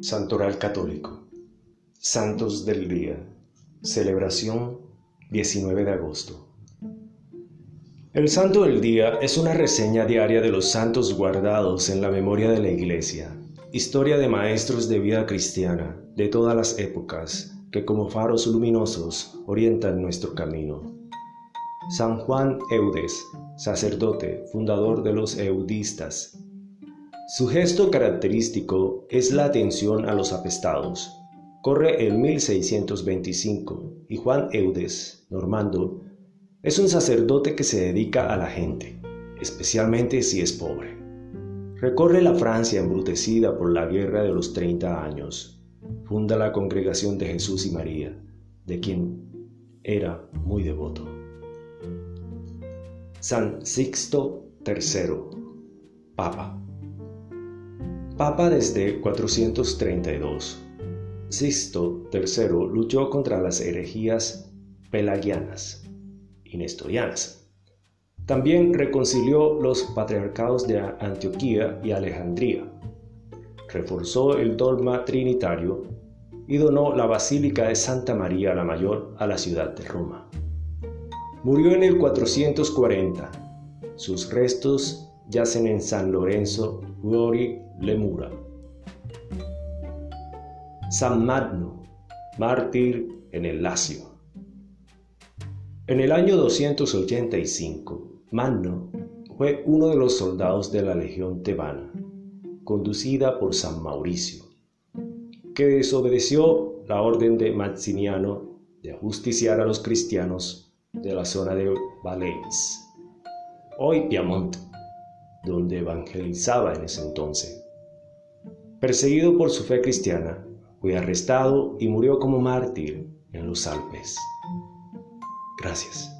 Santoral Católico. Santos del Día. Celebración 19 de agosto. El Santo del Día es una reseña diaria de los santos guardados en la memoria de la Iglesia, historia de maestros de vida cristiana de todas las épocas que como faros luminosos orientan nuestro camino. San Juan Eudes, sacerdote, fundador de los eudistas, su gesto característico es la atención a los apestados. Corre el 1625 y Juan Eudes, normando, es un sacerdote que se dedica a la gente, especialmente si es pobre. Recorre la Francia embrutecida por la guerra de los 30 años. Funda la Congregación de Jesús y María, de quien era muy devoto. San Sixto III, Papa. Papa desde 432. Sisto III luchó contra las herejías pelagianas y nestorianas. También reconcilió los patriarcados de Antioquía y Alejandría. Reforzó el dogma trinitario y donó la Basílica de Santa María la Mayor a la ciudad de Roma. Murió en el 440. Sus restos yacen en San Lorenzo Gori Lemura. San Magno, mártir en el Lacio. En el año 285, Magno fue uno de los soldados de la legión tebana, conducida por San Mauricio, que desobedeció la orden de Maximiano de ajusticiar a los cristianos de la zona de Valais, hoy Piamonte, donde evangelizaba en ese entonces. Perseguido por su fe cristiana, fue arrestado y murió como mártir en los Alpes. Gracias.